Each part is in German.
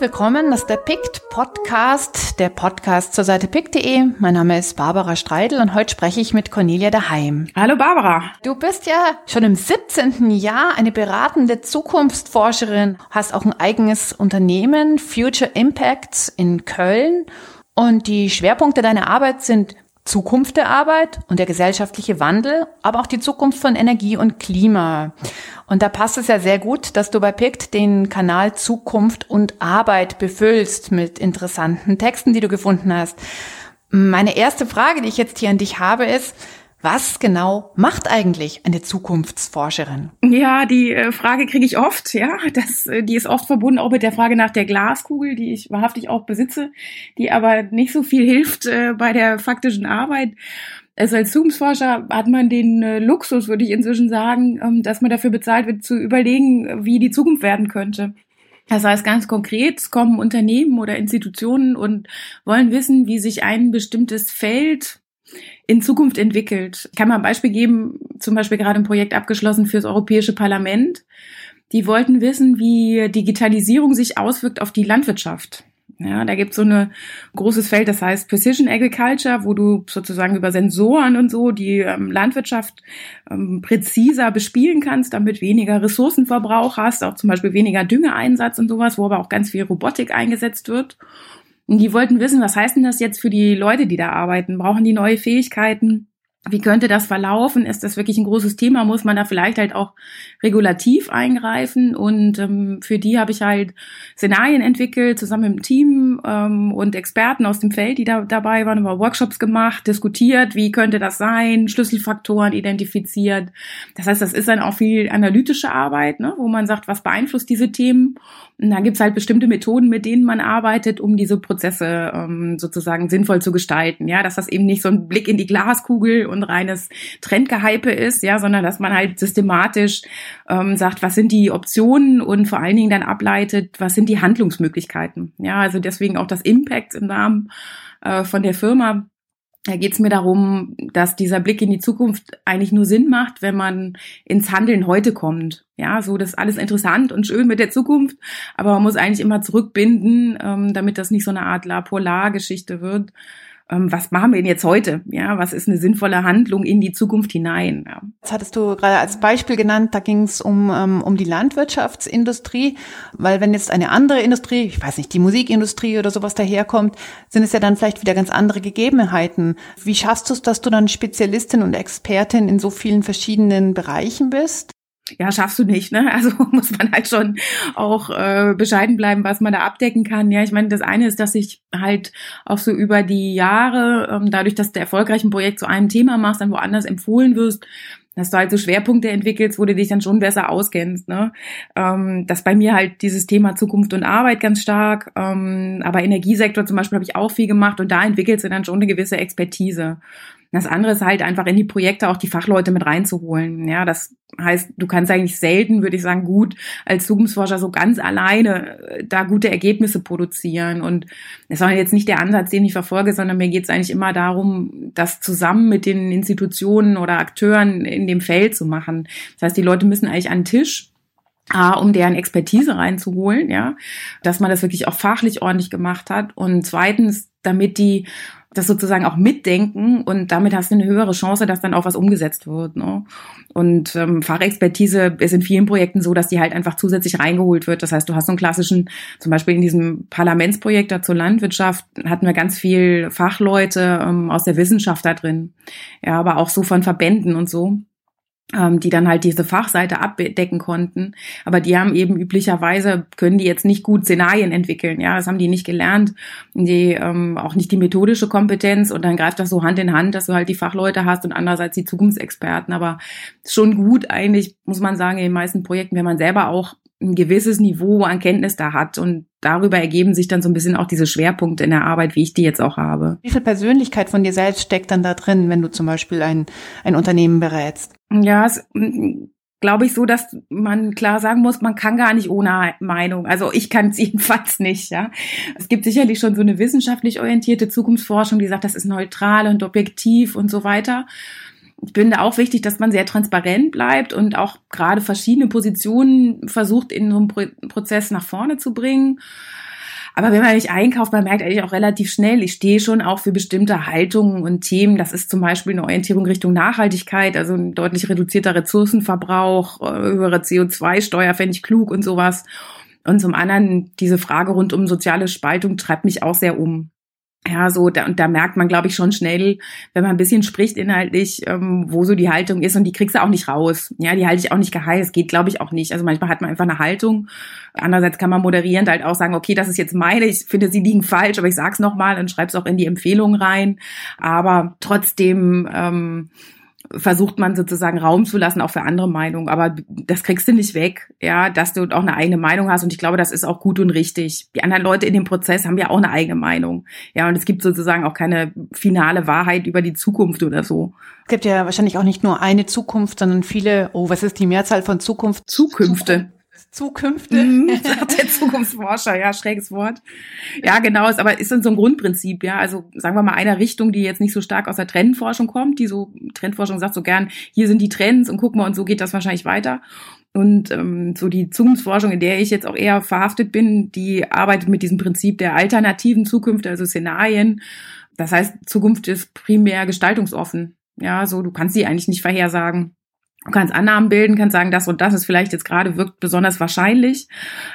Herzlich willkommen, das ist der PICT Podcast, der Podcast zur Seite PICT.de. Mein Name ist Barbara Streidel und heute spreche ich mit Cornelia Daheim. Hallo Barbara. Du bist ja schon im 17. Jahr eine beratende Zukunftsforscherin, hast auch ein eigenes Unternehmen, Future Impacts in Köln. Und die Schwerpunkte deiner Arbeit sind Zukunft der Arbeit und der gesellschaftliche Wandel, aber auch die Zukunft von Energie und Klima. Und da passt es ja sehr gut, dass du bei PICT den Kanal Zukunft und Arbeit befüllst mit interessanten Texten, die du gefunden hast. Meine erste Frage, die ich jetzt hier an dich habe, ist, was genau macht eigentlich eine Zukunftsforscherin? Ja, die äh, Frage kriege ich oft, ja. Das, äh, die ist oft verbunden auch mit der Frage nach der Glaskugel, die ich wahrhaftig auch besitze, die aber nicht so viel hilft äh, bei der faktischen Arbeit. Also als Zukunftsforscher hat man den Luxus, würde ich inzwischen sagen, ähm, dass man dafür bezahlt wird, zu überlegen, wie die Zukunft werden könnte. Das heißt ganz konkret, kommen Unternehmen oder Institutionen und wollen wissen, wie sich ein bestimmtes Feld in Zukunft entwickelt. Ich kann mal ein Beispiel geben, zum Beispiel gerade ein Projekt abgeschlossen fürs Europäische Parlament. Die wollten wissen, wie Digitalisierung sich auswirkt auf die Landwirtschaft. Ja, da gibt es so ein großes Feld, das heißt Precision Agriculture, wo du sozusagen über Sensoren und so die ähm, Landwirtschaft ähm, präziser bespielen kannst, damit weniger Ressourcenverbrauch hast, auch zum Beispiel weniger Düngeeinsatz und sowas, wo aber auch ganz viel Robotik eingesetzt wird. Und die wollten wissen, was heißt denn das jetzt für die Leute, die da arbeiten? Brauchen die neue Fähigkeiten? Wie könnte das verlaufen? Ist das wirklich ein großes Thema? Muss man da vielleicht halt auch regulativ eingreifen? Und ähm, für die habe ich halt Szenarien entwickelt, zusammen mit dem Team ähm, und Experten aus dem Feld, die da dabei waren, über Workshops gemacht, diskutiert, wie könnte das sein, Schlüsselfaktoren identifiziert. Das heißt, das ist dann auch viel analytische Arbeit, ne, wo man sagt, was beeinflusst diese Themen? Und dann gibt's halt bestimmte Methoden, mit denen man arbeitet, um diese Prozesse ähm, sozusagen sinnvoll zu gestalten. Ja, dass das eben nicht so ein Blick in die Glaskugel und reines Trendgehype ist, ja, sondern dass man halt systematisch ähm, sagt, was sind die Optionen und vor allen Dingen dann ableitet, was sind die Handlungsmöglichkeiten. Ja, also deswegen auch das Impact im Namen äh, von der Firma. Da geht es mir darum, dass dieser Blick in die Zukunft eigentlich nur Sinn macht, wenn man ins Handeln heute kommt. Ja, so das ist alles interessant und schön mit der Zukunft, aber man muss eigentlich immer zurückbinden, ähm, damit das nicht so eine Art La Polar-Geschichte wird, was machen wir denn jetzt heute? Ja, was ist eine sinnvolle Handlung in die Zukunft hinein? Ja. Das hattest du gerade als Beispiel genannt, da ging es um, ähm, um die Landwirtschaftsindustrie, weil wenn jetzt eine andere Industrie, ich weiß nicht, die Musikindustrie oder sowas daherkommt, sind es ja dann vielleicht wieder ganz andere Gegebenheiten. Wie schaffst du es, dass du dann Spezialistin und Expertin in so vielen verschiedenen Bereichen bist? Ja, schaffst du nicht, ne? Also muss man halt schon auch äh, bescheiden bleiben, was man da abdecken kann. Ja, ich meine, das eine ist, dass ich halt auch so über die Jahre, ähm, dadurch, dass du erfolgreich ein Projekt zu einem Thema machst, dann woanders empfohlen wirst, dass du halt so Schwerpunkte entwickelst, wo du dich dann schon besser auskennst. Ne? Ähm, das bei mir halt dieses Thema Zukunft und Arbeit ganz stark, ähm, aber Energiesektor zum Beispiel habe ich auch viel gemacht und da entwickelst du dann schon eine gewisse Expertise. Das andere ist halt einfach in die Projekte auch die Fachleute mit reinzuholen. Ja, das heißt, du kannst eigentlich selten, würde ich sagen, gut als Zukunftsforscher so ganz alleine äh, da gute Ergebnisse produzieren. Und das war jetzt nicht der Ansatz, den ich verfolge, sondern mir geht es eigentlich immer darum, das zusammen mit den Institutionen oder Akteuren in dem Feld zu machen. Das heißt, die Leute müssen eigentlich an den Tisch A, um deren Expertise reinzuholen, ja, dass man das wirklich auch fachlich ordentlich gemacht hat. Und zweitens, damit die das sozusagen auch mitdenken und damit hast du eine höhere Chance, dass dann auch was umgesetzt wird. Ne? Und ähm, Fachexpertise ist in vielen Projekten so, dass die halt einfach zusätzlich reingeholt wird. Das heißt, du hast so einen klassischen, zum Beispiel in diesem Parlamentsprojekt da zur Landwirtschaft hatten wir ganz viel Fachleute ähm, aus der Wissenschaft da drin. Ja, aber auch so von Verbänden und so die dann halt diese Fachseite abdecken konnten. Aber die haben eben üblicherweise, können die jetzt nicht gut Szenarien entwickeln. Ja, das haben die nicht gelernt. Die ähm, auch nicht die methodische Kompetenz. Und dann greift das so Hand in Hand, dass du halt die Fachleute hast und andererseits die Zukunftsexperten. Aber schon gut eigentlich, muss man sagen, in den meisten Projekten, wenn man selber auch ein gewisses Niveau an Kenntnis da hat. Und darüber ergeben sich dann so ein bisschen auch diese Schwerpunkte in der Arbeit, wie ich die jetzt auch habe. Wie viel Persönlichkeit von dir selbst steckt dann da drin, wenn du zum Beispiel ein, ein Unternehmen berätst? Ja, es, glaube ich so, dass man klar sagen muss, man kann gar nicht ohne Meinung. Also ich kann es jedenfalls nicht, ja. Es gibt sicherlich schon so eine wissenschaftlich orientierte Zukunftsforschung, die sagt, das ist neutral und objektiv und so weiter. Ich finde auch wichtig, dass man sehr transparent bleibt und auch gerade verschiedene Positionen versucht, in so einem Prozess nach vorne zu bringen. Aber wenn man nicht einkauft, man merkt eigentlich auch relativ schnell, ich stehe schon auch für bestimmte Haltungen und Themen. Das ist zum Beispiel eine Orientierung Richtung Nachhaltigkeit, also ein deutlich reduzierter Ressourcenverbrauch, äh, höhere CO2-Steuer fände ich klug und sowas. Und zum anderen diese Frage rund um soziale Spaltung treibt mich auch sehr um. Ja, so, da, und da merkt man, glaube ich, schon schnell, wenn man ein bisschen spricht inhaltlich, ähm, wo so die Haltung ist und die kriegst du auch nicht raus. Ja, die halte ich auch nicht geheim. Das geht, glaube ich, auch nicht. Also manchmal hat man einfach eine Haltung. Andererseits kann man moderierend halt auch sagen, okay, das ist jetzt meine, ich finde, sie liegen falsch, aber ich sag's nochmal und schreib's auch in die Empfehlung rein. Aber trotzdem, ähm, versucht man sozusagen Raum zu lassen, auch für andere Meinungen. Aber das kriegst du nicht weg, ja, dass du auch eine eigene Meinung hast. Und ich glaube, das ist auch gut und richtig. Die anderen Leute in dem Prozess haben ja auch eine eigene Meinung. Ja, und es gibt sozusagen auch keine finale Wahrheit über die Zukunft oder so. Es gibt ja wahrscheinlich auch nicht nur eine Zukunft, sondern viele, oh, was ist die Mehrzahl von Zukunft? Zukünfte. Zukünfte. Mhm, sagt der Zukunftsforscher, ja, schräges Wort. Ja, genau, ist aber ist so ein Grundprinzip, ja. Also sagen wir mal einer Richtung, die jetzt nicht so stark aus der Trendforschung kommt, die so, Trendforschung sagt so gern, hier sind die Trends und guck mal, und so geht das wahrscheinlich weiter. Und ähm, so die Zukunftsforschung, in der ich jetzt auch eher verhaftet bin, die arbeitet mit diesem Prinzip der alternativen Zukunft, also Szenarien. Das heißt, Zukunft ist primär gestaltungsoffen. Ja, so du kannst sie eigentlich nicht vorhersagen. Du kannst Annahmen bilden, kannst sagen, das und das ist vielleicht jetzt gerade wirkt besonders wahrscheinlich.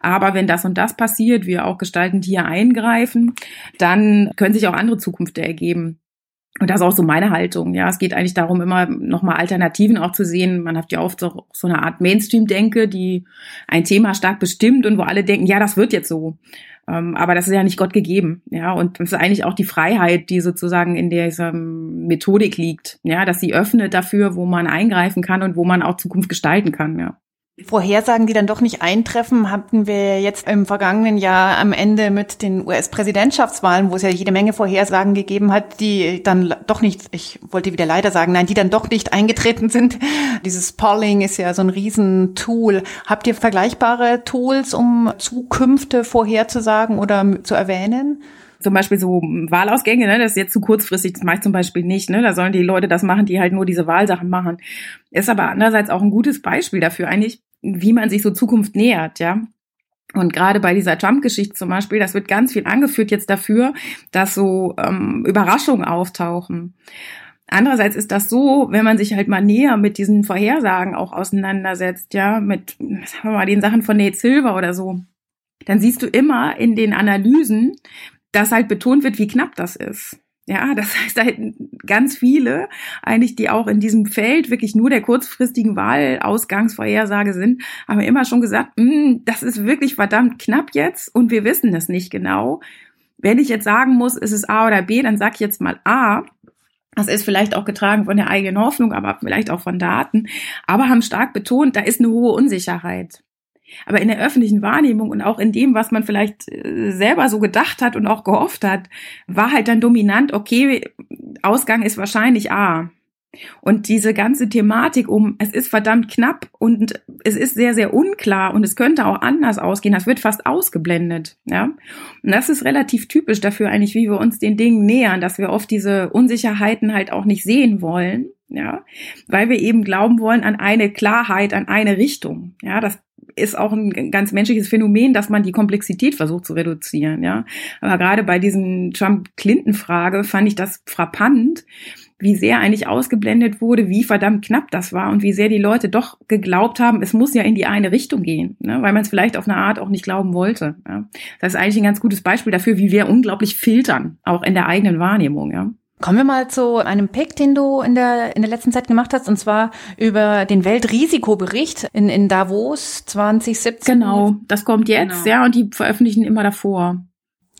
Aber wenn das und das passiert, wir auch gestaltend hier eingreifen, dann können sich auch andere Zukünfte ergeben. Und das ist auch so meine Haltung. Ja, es geht eigentlich darum, immer nochmal Alternativen auch zu sehen. Man hat ja oft so, so eine Art Mainstream-Denke, die ein Thema stark bestimmt und wo alle denken, ja, das wird jetzt so. Ähm, aber das ist ja nicht Gott gegeben, ja. Und das ist eigentlich auch die Freiheit, die sozusagen in dieser Methodik liegt, ja, dass sie öffnet dafür, wo man eingreifen kann und wo man auch Zukunft gestalten kann, ja. Vorhersagen, die dann doch nicht eintreffen, hatten wir jetzt im vergangenen Jahr am Ende mit den US-Präsidentschaftswahlen, wo es ja jede Menge Vorhersagen gegeben hat, die dann doch nicht, ich wollte wieder leider sagen, nein, die dann doch nicht eingetreten sind. Dieses Polling ist ja so ein Riesentool. Habt ihr vergleichbare Tools, um Zukünfte vorherzusagen oder zu erwähnen? zum Beispiel so Wahlausgänge, ne, das ist jetzt zu kurzfristig, das mache ich zum Beispiel nicht, ne, da sollen die Leute das machen, die halt nur diese Wahlsachen machen. Ist aber andererseits auch ein gutes Beispiel dafür eigentlich, wie man sich so Zukunft nähert, ja. Und gerade bei dieser Trump-Geschichte zum Beispiel, das wird ganz viel angeführt jetzt dafür, dass so ähm, Überraschungen auftauchen. Andererseits ist das so, wenn man sich halt mal näher mit diesen Vorhersagen auch auseinandersetzt, ja, mit, sagen wir mal, den Sachen von Nate Silver oder so, dann siehst du immer in den Analysen, dass halt betont wird, wie knapp das ist. Ja, das heißt, hätten ganz viele eigentlich, die auch in diesem Feld wirklich nur der kurzfristigen Wahlausgangsvorhersage sind, haben immer schon gesagt, hm, das ist wirklich verdammt knapp jetzt und wir wissen das nicht genau. Wenn ich jetzt sagen muss, ist es A oder B, dann sag ich jetzt mal A. Das ist vielleicht auch getragen von der eigenen Hoffnung, aber vielleicht auch von Daten. Aber haben stark betont, da ist eine hohe Unsicherheit. Aber in der öffentlichen Wahrnehmung und auch in dem, was man vielleicht äh, selber so gedacht hat und auch gehofft hat, war halt dann dominant, okay, Ausgang ist wahrscheinlich A. Und diese ganze Thematik um, es ist verdammt knapp und es ist sehr, sehr unklar und es könnte auch anders ausgehen, das wird fast ausgeblendet, ja. Und das ist relativ typisch dafür eigentlich, wie wir uns den Dingen nähern, dass wir oft diese Unsicherheiten halt auch nicht sehen wollen, ja, weil wir eben glauben wollen an eine Klarheit, an eine Richtung, ja. Das ist auch ein ganz menschliches Phänomen, dass man die Komplexität versucht zu reduzieren, ja. Aber gerade bei diesen Trump-Clinton-Frage fand ich das frappant, wie sehr eigentlich ausgeblendet wurde, wie verdammt knapp das war und wie sehr die Leute doch geglaubt haben, es muss ja in die eine Richtung gehen, ne? weil man es vielleicht auf eine Art auch nicht glauben wollte. Ja? Das ist eigentlich ein ganz gutes Beispiel dafür, wie wir unglaublich filtern, auch in der eigenen Wahrnehmung. Ja? Kommen wir mal zu einem Pick, den du in der, in der letzten Zeit gemacht hast, und zwar über den Weltrisikobericht in, in Davos 2017. Genau, das kommt jetzt, genau. ja, und die veröffentlichen immer davor.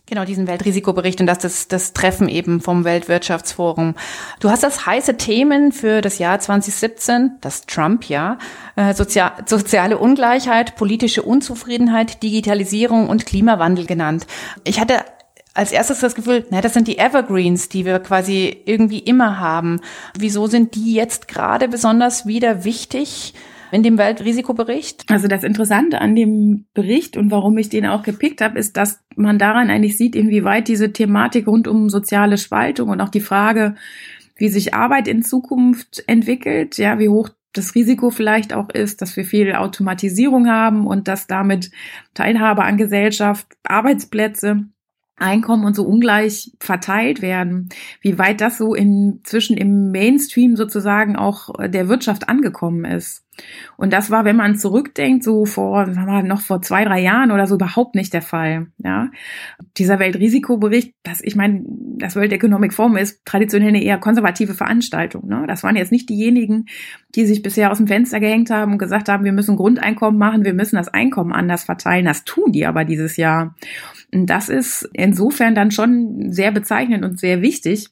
Genau, diesen Weltrisikobericht und das, das, das Treffen eben vom Weltwirtschaftsforum. Du hast das heiße Themen für das Jahr 2017, das Trump-Jahr, äh, Sozial, soziale Ungleichheit, politische Unzufriedenheit, Digitalisierung und Klimawandel genannt. Ich hatte als erstes das Gefühl, na, das sind die Evergreens, die wir quasi irgendwie immer haben. Wieso sind die jetzt gerade besonders wieder wichtig? in dem Weltrisikobericht? Also das Interessante an dem Bericht und warum ich den auch gepickt habe, ist, dass man daran eigentlich sieht, inwieweit diese Thematik rund um soziale Spaltung und auch die Frage, wie sich Arbeit in Zukunft entwickelt, ja, wie hoch das Risiko vielleicht auch ist, dass wir viel Automatisierung haben und dass damit Teilhabe an Gesellschaft, Arbeitsplätze Einkommen und so ungleich verteilt werden, wie weit das so inzwischen im Mainstream sozusagen auch der Wirtschaft angekommen ist. Und das war, wenn man zurückdenkt, so vor, sagen wir, noch vor zwei, drei Jahren oder so überhaupt nicht der Fall. Ja, dieser Weltrisikobericht, das, ich meine, das World Economic Forum ist traditionell eine eher konservative Veranstaltung. Ne? Das waren jetzt nicht diejenigen, die sich bisher aus dem Fenster gehängt haben und gesagt haben, wir müssen Grundeinkommen machen, wir müssen das Einkommen anders verteilen. Das tun die aber dieses Jahr. Und das ist insofern dann schon sehr bezeichnend und sehr wichtig,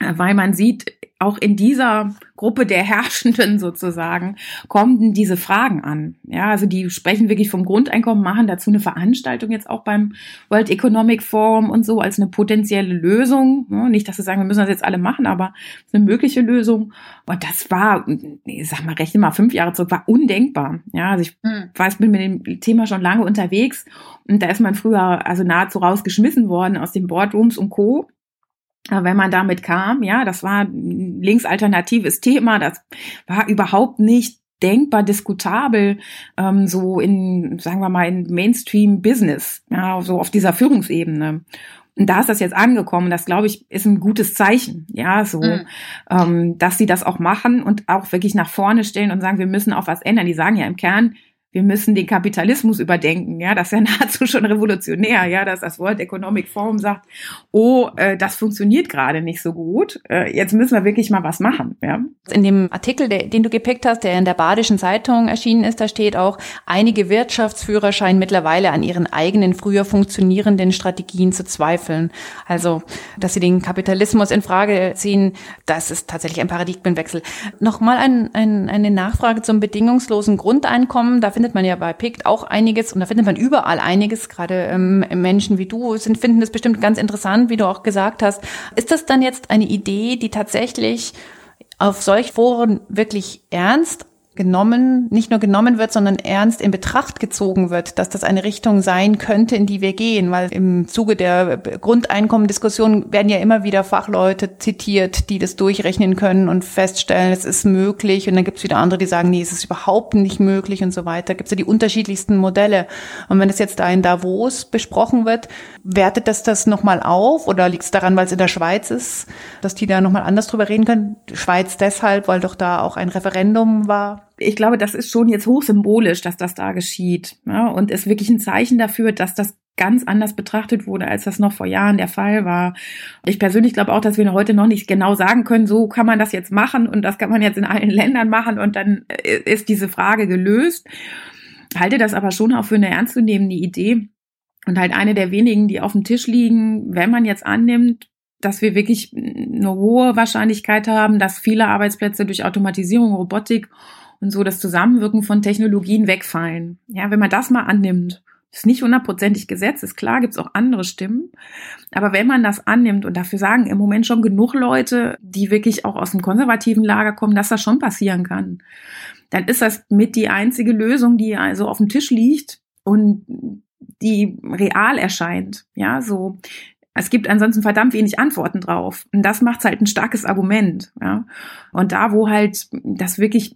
weil man sieht, auch in dieser Gruppe der Herrschenden sozusagen kommen diese Fragen an. Ja, also die sprechen wirklich vom Grundeinkommen, machen dazu eine Veranstaltung jetzt auch beim World Economic Forum und so als eine potenzielle Lösung. Nicht, dass sie sagen, wir müssen das jetzt alle machen, aber eine mögliche Lösung. Und das war, ich sag mal, rechne mal fünf Jahre zurück, war undenkbar. Ja, also ich hm. weiß, bin mit dem Thema schon lange unterwegs und da ist man früher also nahezu rausgeschmissen worden aus den Boardrooms und Co wenn man damit kam, ja, das war ein linksalternatives Thema, das war überhaupt nicht denkbar diskutabel, ähm, so in, sagen wir mal, in Mainstream-Business, ja, so auf dieser Führungsebene. Und da ist das jetzt angekommen. Das, glaube ich, ist ein gutes Zeichen, ja, so, mhm. ähm, dass sie das auch machen und auch wirklich nach vorne stellen und sagen, wir müssen auch was ändern. Die sagen ja im Kern, wir müssen den Kapitalismus überdenken. Ja, das ist ja nahezu schon revolutionär, ja, dass das World Economic Forum sagt, oh, äh, das funktioniert gerade nicht so gut. Äh, jetzt müssen wir wirklich mal was machen. Ja. In dem Artikel, der, den du gepickt hast, der in der Badischen Zeitung erschienen ist, da steht auch, einige Wirtschaftsführer scheinen mittlerweile an ihren eigenen früher funktionierenden Strategien zu zweifeln. Also, dass sie den Kapitalismus in Frage ziehen, das ist tatsächlich ein Paradigmenwechsel. Nochmal ein, ein, eine Nachfrage zum bedingungslosen Grundeinkommen. Da findet man ja bei PICT auch einiges und da findet man überall einiges. Gerade ähm, Menschen wie du sind, finden das bestimmt ganz interessant, wie du auch gesagt hast. Ist das dann jetzt eine Idee, die tatsächlich auf solch Foren wirklich ernst genommen, nicht nur genommen wird, sondern ernst in Betracht gezogen wird, dass das eine Richtung sein könnte, in die wir gehen, weil im Zuge der Grundeinkommendiskussion werden ja immer wieder Fachleute zitiert, die das durchrechnen können und feststellen, es ist möglich und dann gibt es wieder andere, die sagen, nee, es ist überhaupt nicht möglich und so weiter. Gibt es ja die unterschiedlichsten Modelle und wenn das jetzt da in Davos besprochen wird, wertet das das nochmal auf oder liegt es daran, weil es in der Schweiz ist, dass die da nochmal anders drüber reden können? Schweiz deshalb, weil doch da auch ein Referendum war? Ich glaube, das ist schon jetzt hochsymbolisch, dass das da geschieht. Ja, und ist wirklich ein Zeichen dafür, dass das ganz anders betrachtet wurde, als das noch vor Jahren der Fall war. Ich persönlich glaube auch, dass wir heute noch nicht genau sagen können, so kann man das jetzt machen und das kann man jetzt in allen Ländern machen und dann äh, ist diese Frage gelöst. Halte das aber schon auch für eine ernstzunehmende Idee und halt eine der wenigen, die auf dem Tisch liegen, wenn man jetzt annimmt, dass wir wirklich eine hohe Wahrscheinlichkeit haben, dass viele Arbeitsplätze durch Automatisierung, Robotik und so das Zusammenwirken von Technologien wegfallen. Ja, wenn man das mal annimmt, ist nicht hundertprozentig gesetzt, ist klar, gibt es auch andere Stimmen. Aber wenn man das annimmt und dafür sagen im Moment schon genug Leute, die wirklich auch aus dem konservativen Lager kommen, dass das schon passieren kann, dann ist das mit die einzige Lösung, die also auf dem Tisch liegt und die real erscheint. Ja, so es gibt ansonsten verdammt wenig Antworten drauf. Und das macht halt ein starkes Argument. Ja. Und da, wo halt das wirklich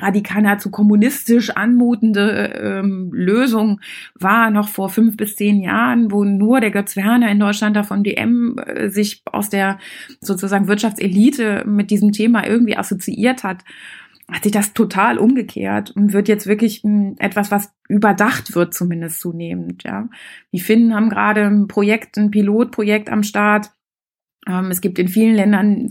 radikal nahezu kommunistisch anmutende ähm, Lösung war, noch vor fünf bis zehn Jahren, wo nur der Götz Werner in Deutschland da von DM äh, sich aus der sozusagen Wirtschaftselite mit diesem Thema irgendwie assoziiert hat, hat sich das total umgekehrt und wird jetzt wirklich hm, etwas, was überdacht wird, zumindest zunehmend. Ja, die Finnen haben gerade ein Projekt, ein Pilotprojekt am Start. Ähm, es gibt in vielen Ländern